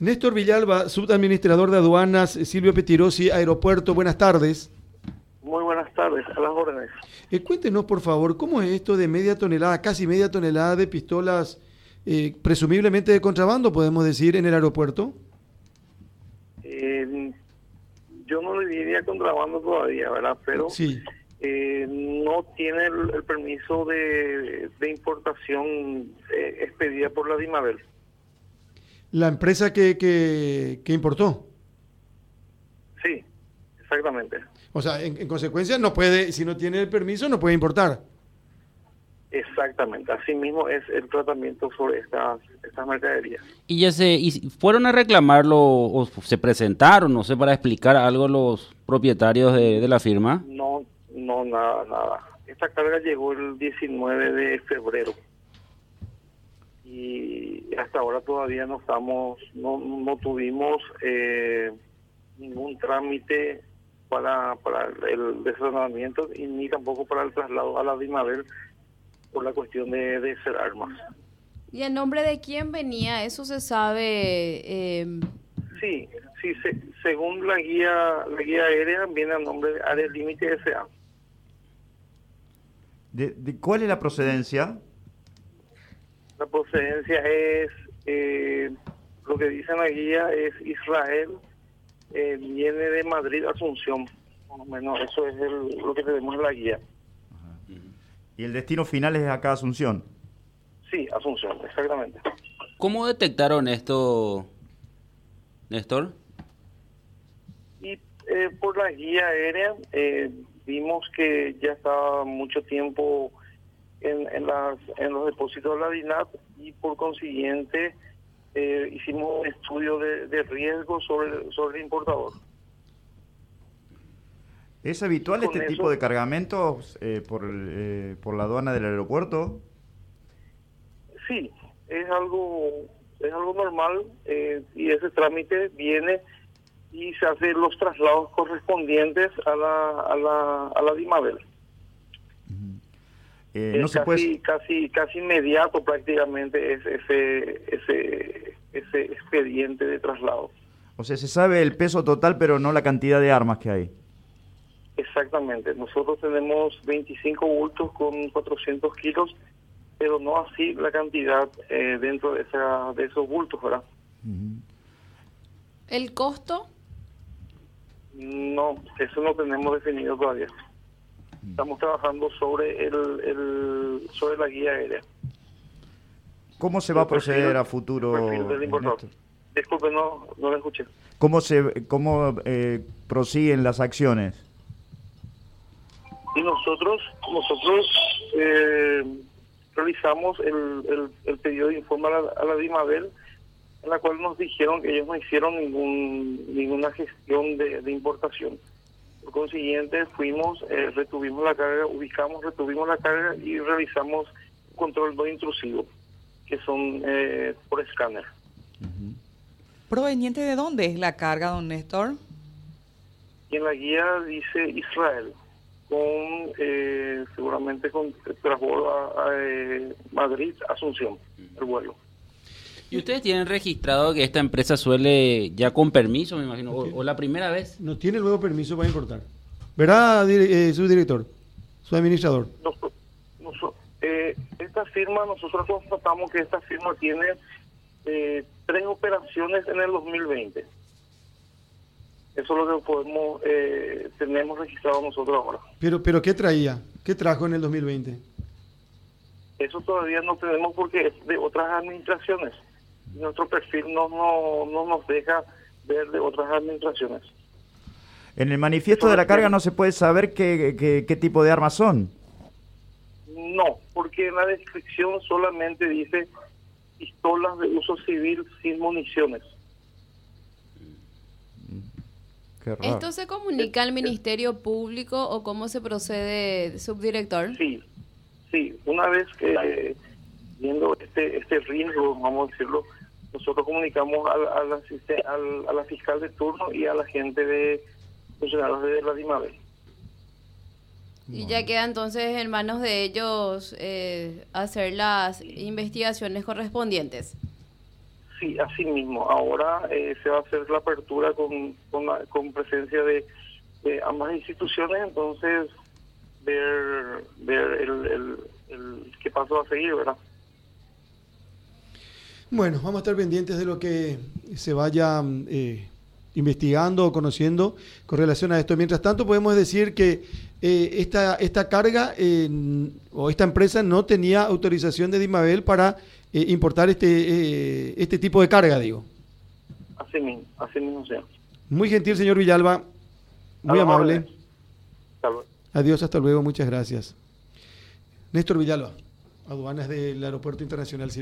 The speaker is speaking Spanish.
Néstor Villalba, subadministrador de aduanas, Silvio Petirosi, Aeropuerto, buenas tardes. Muy buenas tardes, a las órdenes. Eh, cuéntenos, por favor, ¿cómo es esto de media tonelada, casi media tonelada de pistolas, eh, presumiblemente de contrabando, podemos decir, en el aeropuerto? Eh, yo no le diría contrabando todavía, ¿verdad? Pero sí. no tiene el, permiso de, importación expedida por la DIMABEL. ¿La empresa que, que, que importó? Sí, exactamente. O sea, en, consecuencia, no puede, si no tiene el permiso, no puede importar. Exactamente, así mismo es el tratamiento sobre estas, estas mercaderías. ¿Y ya se y fueron a reclamarlo o se presentaron, no sé, para explicar algo los propietarios de, de la firma? No, no, nada, nada. Esta carga llegó el 19 de febrero y hasta ahora todavía no estamos, no, no tuvimos eh, ningún trámite para, para el desarmamiento y ni tampoco para el traslado a la Dimabel por la cuestión de, de ser armas. ¿Y en nombre de quién venía? ¿Eso se sabe? Eh... Sí, sí según la guía la guía aérea viene a nombre de Área Límite S.A. ¿De, ¿De, cuál es la procedencia? La procedencia es, eh, lo que dice la guía es Israel, eh, viene de Madrid Asunción, más o menos, eso es lo que tenemos en la guía. ¿Y el destino final es acá Asunción? Sí, Asunción, exactamente. ¿Cómo detectaron esto, Néstor? Y eh, por la guía aérea vimos que ya estaba mucho tiempo en, en, las, en los depósitos de la DINAP y por consiguiente eh, hicimos un estudio de, riesgo sobre, sobre el importador. ¿Es habitual este tipo de cargamentos eh, por, eh, por la aduana del aeropuerto? Sí, es algo es algo normal y ese trámite viene y se hacen los traslados correspondientes a la, a la, a la DIMABEL. Eh, no se casi, casi, casi inmediato prácticamente es ese, ese, ese expediente de traslado. O sea, se sabe el peso total, pero no la cantidad de armas que hay. Exactamente. Nosotros tenemos 25 bultos con 400 kilos, pero no así la cantidad eh, dentro de, esa, de esos bultos, ¿verdad? ¿El costo? No, eso no tenemos definido todavía. Estamos trabajando sobre el, el sobre la guía aérea. ¿Cómo se va a proceder a futuro? Disculpe, no, no lo escuché. ¿Cómo, se, cómo eh, prosiguen las acciones? Y nosotros, nosotros eh, realizamos el, el, pedido de informe a la, a la DIMABEL, en la cual nos dijeron que ellos no hicieron ningún, ninguna gestión de, de importación. Por consiguiente, fuimos, eh, retuvimos la carga, ubicamos, retuvimos la carga y realizamos control no intrusivo, que son eh, por escáner. ¿Proveniente de dónde es la carga, don Néstor? Y en la guía dice Israel, con eh, seguramente con transbordo a, a Madrid, Asunción, el vuelo. ¿Y ustedes tienen registrado que esta empresa suele, ya con permiso, me imagino, o, la primera vez? No tiene luego permiso para importar. ¿Verdad, eh, su director, su administrador? Eh, esta firma, nosotros constatamos que esta firma tiene eh, tres operaciones en el 2020. Eso es lo que podemos, eh, tenemos registrado nosotros ahora. Pero, pero ¿qué traía? ¿Qué trajo en el 2020? Eso todavía no tenemos porque es de otras administraciones nuestro perfil no, no, nos deja ver de otras administraciones. En el manifiesto de la carga no se puede saber qué, qué, tipo de armas son. No, porque en la descripción solamente dice pistolas de uso civil sin municiones. ¿Esto se comunica al Ministerio Público o cómo se procede, subdirector? Sí, sí. Una vez que viendo este este riesgo, vamos a decirlo, nosotros comunicamos a, a, la, fiscal de turno y a la gente de funcionarios de la DIMABE. Y ya queda entonces en manos de ellos eh, hacer las investigaciones correspondientes. Sí, así mismo. Ahora eh, se va a hacer la apertura con, con, presencia de, ambas instituciones, entonces ver, ver el, el, qué paso va a seguir, ¿verdad? Bueno, vamos a estar pendientes de lo que se vaya eh, investigando o conociendo con relación a esto. Mientras tanto, podemos decir que eh, esta, esta carga o esta empresa no tenía autorización de Dimabel para eh, importar este, eh, este tipo de carga, digo. Así mismo, así mismo sea. Muy gentil, señor Villalba. Muy amable. Adiós, hasta luego, muchas gracias. Néstor Villalba, aduanas del Aeropuerto Internacional